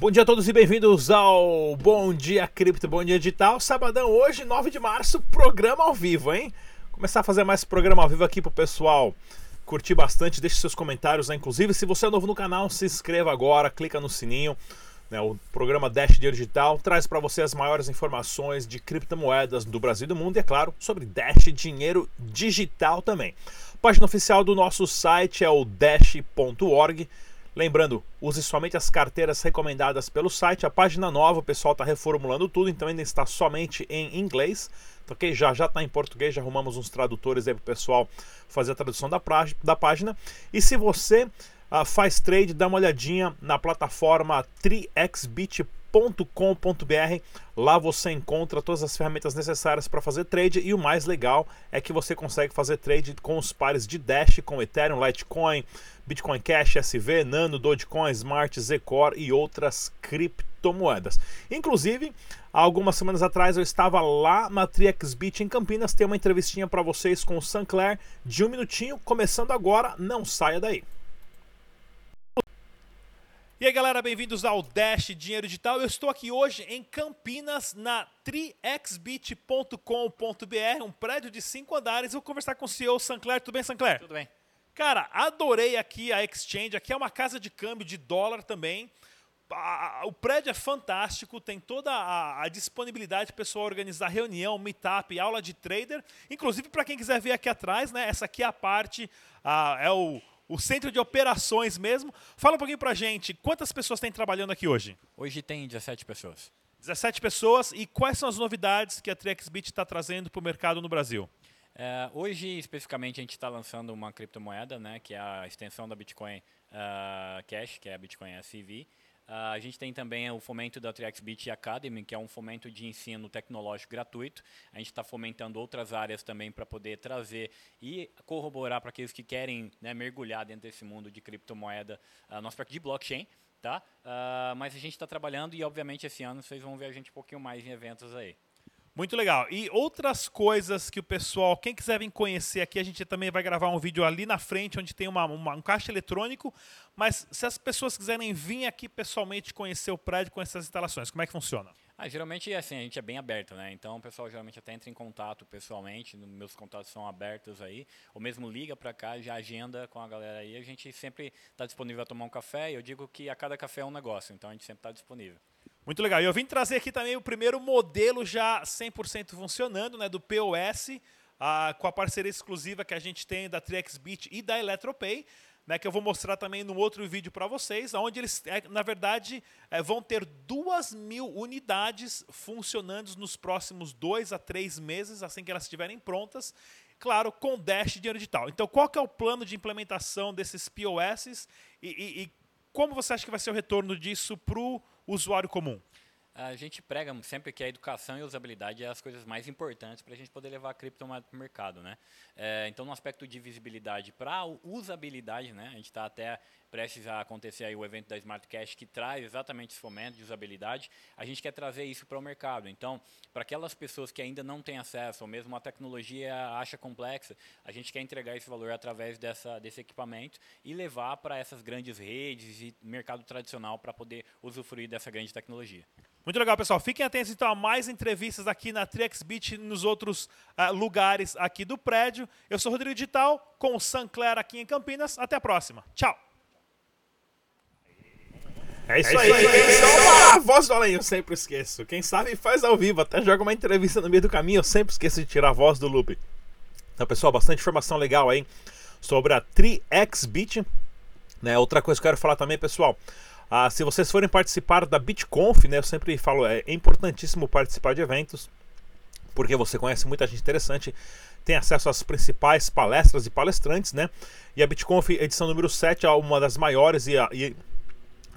Bom dia a todos e bem-vindos ao Bom Dia Cripto, Bom Dia Digital. Sabadão hoje, 9 de março, programa ao vivo, hein? Começar a fazer mais programa ao vivo aqui pro pessoal curtir bastante, deixe seus comentários, né? Inclusive, se você é novo no canal, se inscreva agora, clica no sininho. Né? O programa Dash Dinheiro Digital traz para você as maiores informações de criptomoedas do Brasil e do mundo e, é claro, sobre Dash Dinheiro Digital também. A página oficial do nosso site é o dash.org. Lembrando, use somente as carteiras recomendadas pelo site. A página nova, o pessoal está reformulando tudo, então ainda está somente em inglês. Então, ok? Já já está em português, já arrumamos uns tradutores aí para o pessoal fazer a tradução da, da página. E se você uh, faz trade, dá uma olhadinha na plataforma triexbit.com com.br Lá você encontra todas as ferramentas necessárias para fazer trade e o mais legal é que você consegue fazer trade com os pares de Dash, com Ethereum, Litecoin, Bitcoin Cash, SV, Nano, Dogecoin, Smart, Zcore e outras criptomoedas. Inclusive, algumas semanas atrás eu estava lá na TriXBit em Campinas, tem uma entrevistinha para vocês com o Sancler de um minutinho, começando agora, não saia daí. E aí galera, bem-vindos ao Dash Dinheiro Digital. Eu estou aqui hoje em Campinas, na triexbit.com.br, um prédio de cinco andares. Vou conversar com o CEO Sancler. Tudo bem, Sancler? Tudo bem. Cara, adorei aqui a Exchange. Aqui é uma casa de câmbio de dólar também. O prédio é fantástico, tem toda a, a disponibilidade para o pessoal organizar reunião, meetup, aula de trader. Inclusive, para quem quiser ver aqui atrás, né? Essa aqui é a parte, é o o centro de operações mesmo. Fala um pouquinho pra gente, quantas pessoas tem trabalhando aqui hoje? Hoje tem 17 pessoas. 17 pessoas e quais são as novidades que a TriXBit está trazendo para o mercado no Brasil? É, hoje, especificamente, a gente está lançando uma criptomoeda, né, que é a extensão da Bitcoin uh, Cash, que é a Bitcoin SV. Uh, a gente tem também o fomento da TriXBit Academy, que é um fomento de ensino tecnológico gratuito. A gente está fomentando outras áreas também para poder trazer e corroborar para aqueles que querem né, mergulhar dentro desse mundo de criptomoeda, uh, nosso aspecto de blockchain. Tá? Uh, mas a gente está trabalhando e, obviamente, esse ano vocês vão ver a gente um pouquinho mais em eventos aí. Muito legal. E outras coisas que o pessoal, quem quiser vir conhecer aqui, a gente também vai gravar um vídeo ali na frente, onde tem uma, uma, um caixa eletrônico. Mas se as pessoas quiserem vir aqui pessoalmente conhecer o prédio com essas instalações, como é que funciona? Ah, geralmente assim, a gente é bem aberto, né? Então o pessoal geralmente até entra em contato pessoalmente, meus contatos são abertos aí, ou mesmo liga para cá, já agenda com a galera aí. A gente sempre está disponível a tomar um café, eu digo que a cada café é um negócio, então a gente sempre está disponível. Muito legal. E eu vim trazer aqui também o primeiro modelo já 100% funcionando, né, do POS, ah, com a parceria exclusiva que a gente tem da TriXBit e da Eletropay, né, que eu vou mostrar também no outro vídeo para vocês, onde eles, é, na verdade, é, vão ter duas mil unidades funcionando nos próximos dois a três meses, assim que elas estiverem prontas, claro, com Dash de dinheiro digital. Então, qual que é o plano de implementação desses POS e, e, e como você acha que vai ser o retorno disso para o usuário comum? A gente prega sempre que a educação e a usabilidade é as coisas mais importantes para a gente poder levar a criptomoeda para o mercado. Né? É, então, no aspecto de visibilidade para usabilidade, né, a gente está até prestes a acontecer aí o evento da Smart Cash que traz exatamente esse fomento de usabilidade, a gente quer trazer isso para o mercado. Então, para aquelas pessoas que ainda não têm acesso, ou mesmo a tecnologia acha complexa, a gente quer entregar esse valor através dessa, desse equipamento e levar para essas grandes redes e mercado tradicional para poder usufruir dessa grande tecnologia. Muito legal, pessoal. Fiquem atentos então a mais entrevistas aqui na TriXBit e nos outros uh, lugares aqui do prédio. Eu sou Rodrigo Digital, com o Sancler aqui em Campinas. Até a próxima. Tchau. É isso, é aí. aí. a voz do além, eu sempre esqueço. Quem sabe faz ao vivo, até joga uma entrevista no meio do caminho, eu sempre esqueço de tirar a voz do loop. Então, pessoal, bastante informação legal aí sobre a TriXBit. Né? Outra coisa que eu quero falar também, pessoal, ah, se vocês forem participar da BitConf, né, eu sempre falo, é importantíssimo participar de eventos, porque você conhece muita gente interessante, tem acesso às principais palestras e palestrantes, né? E a BitConf edição número 7 é uma das maiores e, a, e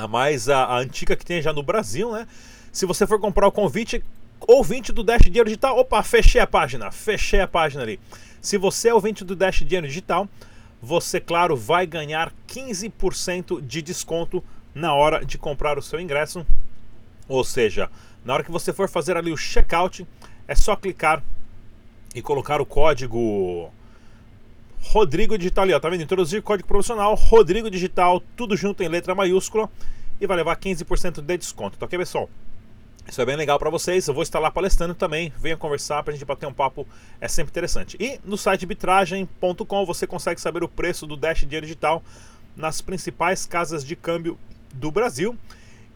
a mais a, a, antiga que tem já no Brasil, né? Se você for comprar o convite, ouvinte do Dash Dinheiro Digital, opa, fechei a página, fechei a página ali. Se você é ouvinte do Dash Dinheiro Digital, você, claro, vai ganhar 15% de desconto na hora de comprar o seu ingresso. Ou seja, na hora que você for fazer ali o checkout, é só clicar e colocar o código Rodrigo Digital ali, ó, tá vendo? Introduzir código promocional Rodrigo Digital, tudo junto em letra maiúscula. e vai levar 15% de desconto, tá ok, pessoal? Isso é bem legal para vocês. Eu vou estar lá palestrando também. Venha conversar para a gente bater um papo. É sempre interessante. E no site bitragem.com você consegue saber o preço do Dash Dinheiro Digital nas principais casas de câmbio do Brasil.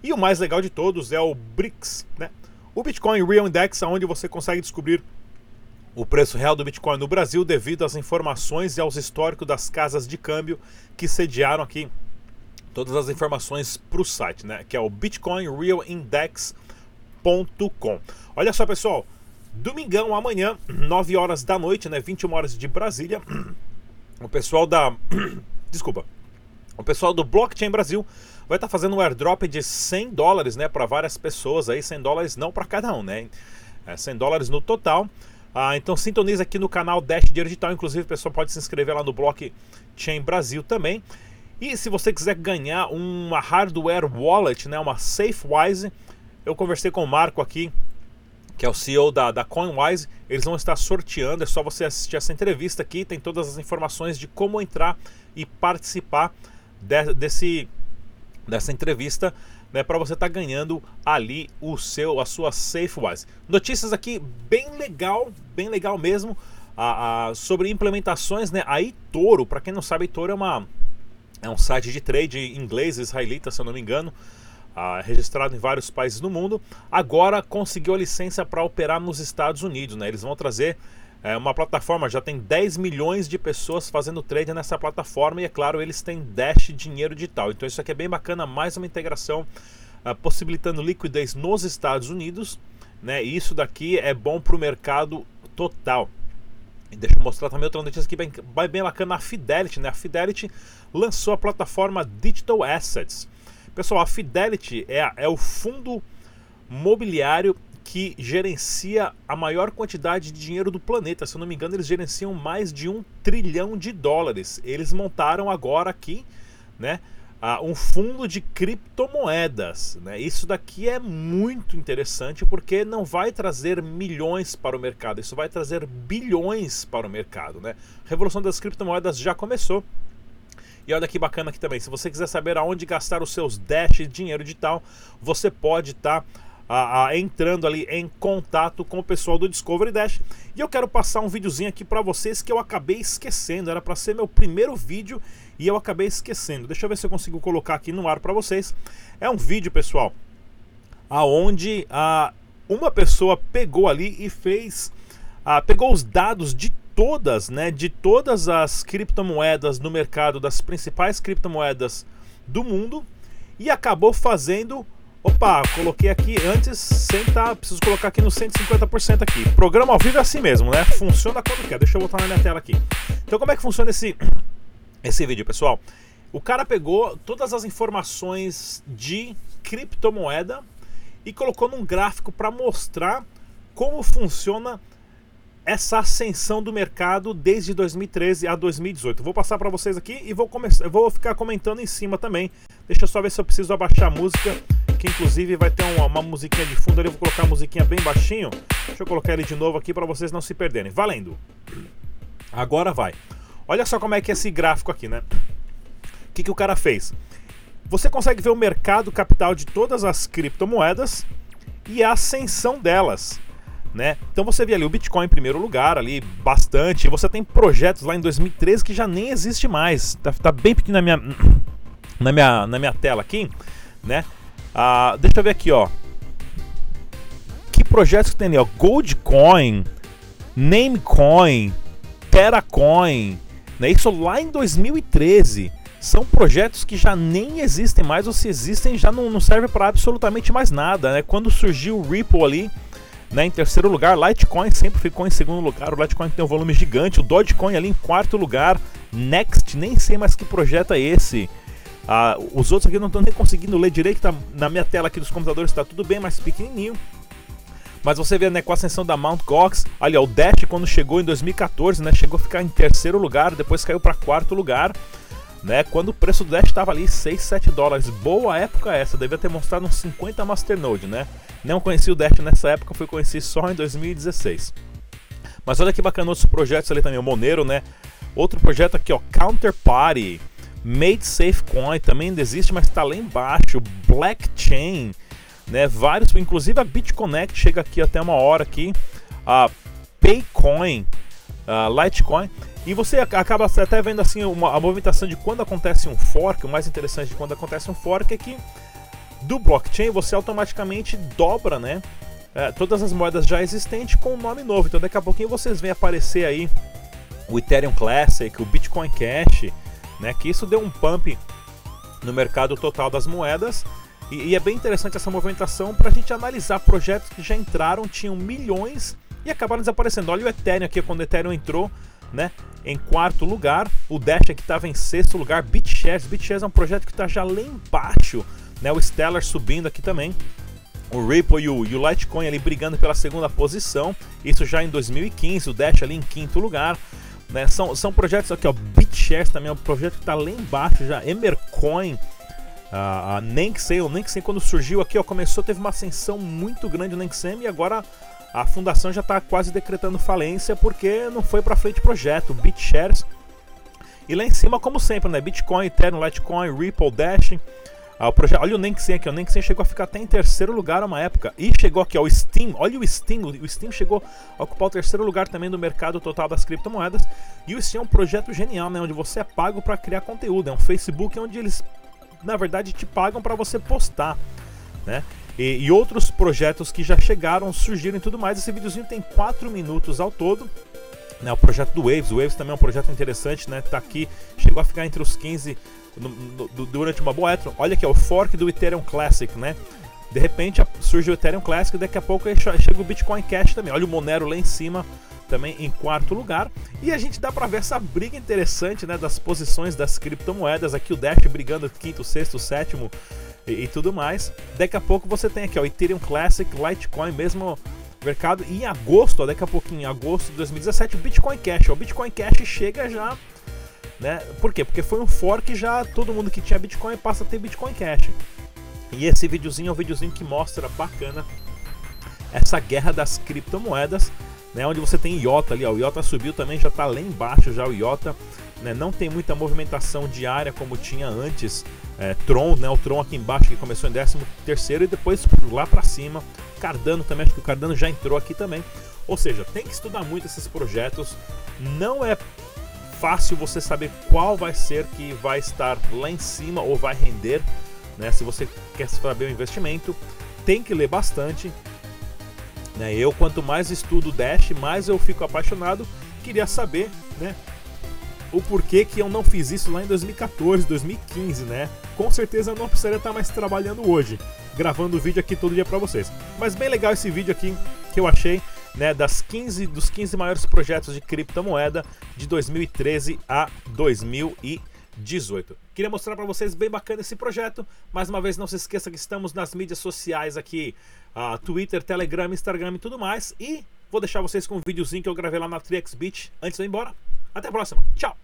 E o mais legal de todos é o BRICS, né? O Bitcoin Real Index, onde você consegue descobrir o preço real do Bitcoin no Brasil devido às informações e aos históricos das casas de câmbio que sediaram aqui todas as informações para o site, né? Que é o Bitcoin Real Index gmail.com. Olha só, pessoal, domingão amanhã, 9 horas da noite, né, 21 horas de Brasília, o pessoal da Desculpa. O pessoal do Blockchain Brasil vai estar tá fazendo um airdrop de 100 dólares, né, para várias pessoas aí, 100 dólares não para cada um, né? É 100 dólares no total. Ah, então sintoniza aqui no canal Dash Dinheiro Digital, inclusive o pessoal pode se inscrever lá no Blockchain Brasil também. E se você quiser ganhar uma hardware wallet, né, uma SafeWise, eu conversei com o Marco aqui, que é o CEO da, da CoinWise. Eles vão estar sorteando, é só você assistir essa entrevista aqui, tem todas as informações de como entrar e participar de, desse, dessa entrevista. Né, para você estar tá ganhando ali o seu a sua SafeWise. Notícias aqui bem legal, bem legal mesmo, a, a, sobre implementações, né? A eToro, para quem não sabe, eToro é uma é um site de trade inglês israelita, se eu não me engano ah, registrado em vários países do mundo, agora conseguiu a licença para operar nos Estados Unidos. Né? Eles vão trazer é, uma plataforma, já tem 10 milhões de pessoas fazendo trade nessa plataforma e, é claro, eles têm Dash dinheiro digital. Então, isso aqui é bem bacana, mais uma integração ah, possibilitando liquidez nos Estados Unidos. Né? E isso daqui é bom para o mercado total. E deixa eu mostrar também outra notícia aqui bem, bem bacana, a Fidelity. Né? A Fidelity lançou a plataforma Digital Assets. Pessoal, a Fidelity é, é o fundo mobiliário que gerencia a maior quantidade de dinheiro do planeta. Se eu não me engano, eles gerenciam mais de um trilhão de dólares. Eles montaram agora aqui, né? Um fundo de criptomoedas. Né? Isso daqui é muito interessante porque não vai trazer milhões para o mercado, isso vai trazer bilhões para o mercado. Né? A revolução das criptomoedas já começou. E olha que bacana aqui também, se você quiser saber aonde gastar os seus dash de dinheiro digital, você pode estar tá, entrando ali em contato com o pessoal do Discovery Dash. E eu quero passar um videozinho aqui para vocês que eu acabei esquecendo, era para ser meu primeiro vídeo e eu acabei esquecendo. Deixa eu ver se eu consigo colocar aqui no ar para vocês. É um vídeo, pessoal, aonde a uma pessoa pegou ali e fez, pegou os dados de todas, né, de todas as criptomoedas no mercado, das principais criptomoedas do mundo, e acabou fazendo. Opa, coloquei aqui antes, sem tá, preciso colocar aqui no 150% aqui. Programa ao vivo é assim mesmo, né? Funciona quando quer. Deixa eu botar na minha tela aqui. Então, como é que funciona esse, esse vídeo, pessoal? O cara pegou todas as informações de criptomoeda e colocou num gráfico para mostrar como funciona essa ascensão do mercado desde 2013 a 2018. Vou passar para vocês aqui e vou começar, vou ficar comentando em cima também. Deixa eu só ver se eu preciso abaixar a música, que inclusive vai ter uma, uma musiquinha de fundo ali. Eu vou colocar a musiquinha bem baixinho. Deixa eu colocar ele de novo aqui para vocês não se perderem. Valendo. Agora vai. Olha só como é que é esse gráfico aqui, né? O que, que o cara fez? Você consegue ver o mercado capital de todas as criptomoedas e a ascensão delas né? Então você vê ali o Bitcoin em primeiro lugar, ali bastante. Você tem projetos lá em 2013 que já nem existe mais. Tá, tá bem pequeno na minha, na minha, na minha tela aqui, né? Ah, deixa eu ver aqui, ó. Que projetos que tem ali, ó? Goldcoin, Namecoin, Teracoin, né? Isso lá em 2013 são projetos que já nem existem mais, ou se existem já não, não serve para absolutamente mais nada. Né? Quando surgiu o Ripple ali, né, em terceiro lugar, Litecoin sempre ficou em segundo lugar. O Litecoin tem um volume gigante. O Dogecoin ali em quarto lugar. Next, nem sei mais que projeto é esse. Ah, os outros aqui não estão nem conseguindo ler direito. Tá, na minha tela aqui dos computadores está tudo bem mais pequenininho. Mas você vê né, com a ascensão da Mt. Gox, ali ó, o Dash quando chegou em 2014, né, chegou a ficar em terceiro lugar, depois caiu para quarto lugar né? Quando o preço do Dash estava ali 6, 7 dólares. Boa época essa, devia ter mostrado uns 50 Masternode, né? Não conheci o Dash nessa época, fui conhecer só em 2016. Mas olha que bacana outros projetos ali também, o Monero, né? Outro projeto aqui, ó, Counterparty. Made Safe Coin também ainda existe, mas está lá embaixo. Blackchain, né? Vários, inclusive a BitConnect chega aqui até uma hora aqui. A Paycoin, a Litecoin. E você acaba até vendo assim uma, a movimentação de quando acontece um fork. O mais interessante de quando acontece um fork é que do blockchain você automaticamente dobra, né? É, todas as moedas já existentes com um nome novo. Então daqui a pouquinho vocês veem aparecer aí o Ethereum Classic, o Bitcoin Cash, né? Que isso deu um pump no mercado total das moedas. E, e é bem interessante essa movimentação para a gente analisar projetos que já entraram, tinham milhões e acabaram desaparecendo. Olha o Ethereum aqui, quando o Ethereum entrou, né? Em quarto lugar, o Dash aqui estava em sexto lugar, BitShares. BitShares é um projeto que está já lá embaixo, né? O Stellar subindo aqui também. O Ripple e o, e o Litecoin ali brigando pela segunda posição. Isso já em 2015, o Dash ali em quinto lugar. Né? São, são projetos aqui, ó. BitShares também é um projeto que está lá embaixo já. Emercoin. A, a Nenksem, o quando surgiu aqui, ó, começou, teve uma ascensão muito grande o Nenksem e agora a fundação já está quase decretando falência porque não foi para frente o projeto, BitShares. E lá em cima, como sempre, né? Bitcoin, Ethereum, Litecoin, Ripple, Dash. Ah, o projeto, olha o Nenksem aqui, o Nenksem chegou a ficar até em terceiro lugar uma época. E chegou aqui, ó, o Steam, olha o Steam, o Steam chegou a ocupar o terceiro lugar também no mercado total das criptomoedas. E o Steam é um projeto genial, né? Onde você é pago para criar conteúdo. É um Facebook onde eles, na verdade, te pagam para você postar, né? E, e, outros projetos que já chegaram, surgiram e tudo mais. Esse videozinho tem 4 minutos ao todo. Né, o projeto do Waves, o Waves também é um projeto interessante, né? Tá aqui, chegou a ficar entre os 15 no, no, durante uma boa época. Olha aqui, é o fork do Ethereum Classic, né? De repente surge o Ethereum Classic, daqui a pouco chega o Bitcoin Cash também. Olha o Monero lá em cima, também em quarto lugar. E a gente dá para ver essa briga interessante, né, das posições das criptomoedas. Aqui o Dash brigando quinto, sexto, sétimo e, e, tudo mais. Daqui a pouco você tem aqui, ó, Ethereum Classic, Litecoin, mesmo mercado. E em agosto, ó, daqui a pouquinho, em agosto de 2017, o Bitcoin Cash. Ó, o Bitcoin Cash chega já, né? Por quê? Porque foi um fork já todo mundo que tinha Bitcoin passa a ter Bitcoin Cash. E esse videozinho é um videozinho que mostra bacana essa guerra das criptomoedas, né? Onde você tem IOTA ali, ó, o IOTA subiu também, já está lá embaixo já o IOTA. Né, não tem muita movimentação diária como tinha antes. É, Tron, né, o Tron aqui embaixo que começou em 13 terceiro e depois lá para cima. Cardano também, acho que o Cardano já entrou aqui também. Ou seja, tem que estudar muito esses projetos. Não é fácil você saber qual vai ser que vai estar lá em cima ou vai render. Né? Se você quer saber o investimento, tem que ler bastante. Né? Eu, quanto mais estudo Dash, mais eu fico apaixonado. Queria saber né, o porquê que eu não fiz isso lá em 2014, 2015, né? Com certeza eu não precisaria estar mais trabalhando hoje, gravando vídeo aqui todo dia para vocês. Mas bem legal esse vídeo aqui que eu achei, né, das 15 dos 15 maiores projetos de criptomoeda de 2013 a 2018. Queria mostrar para vocês bem bacana esse projeto. Mais uma vez, não se esqueça que estamos nas mídias sociais aqui, uh, Twitter, Telegram, Instagram e tudo mais. E vou deixar vocês com um videozinho que eu gravei lá na TriXBit antes de ir embora. Até a próxima. Tchau!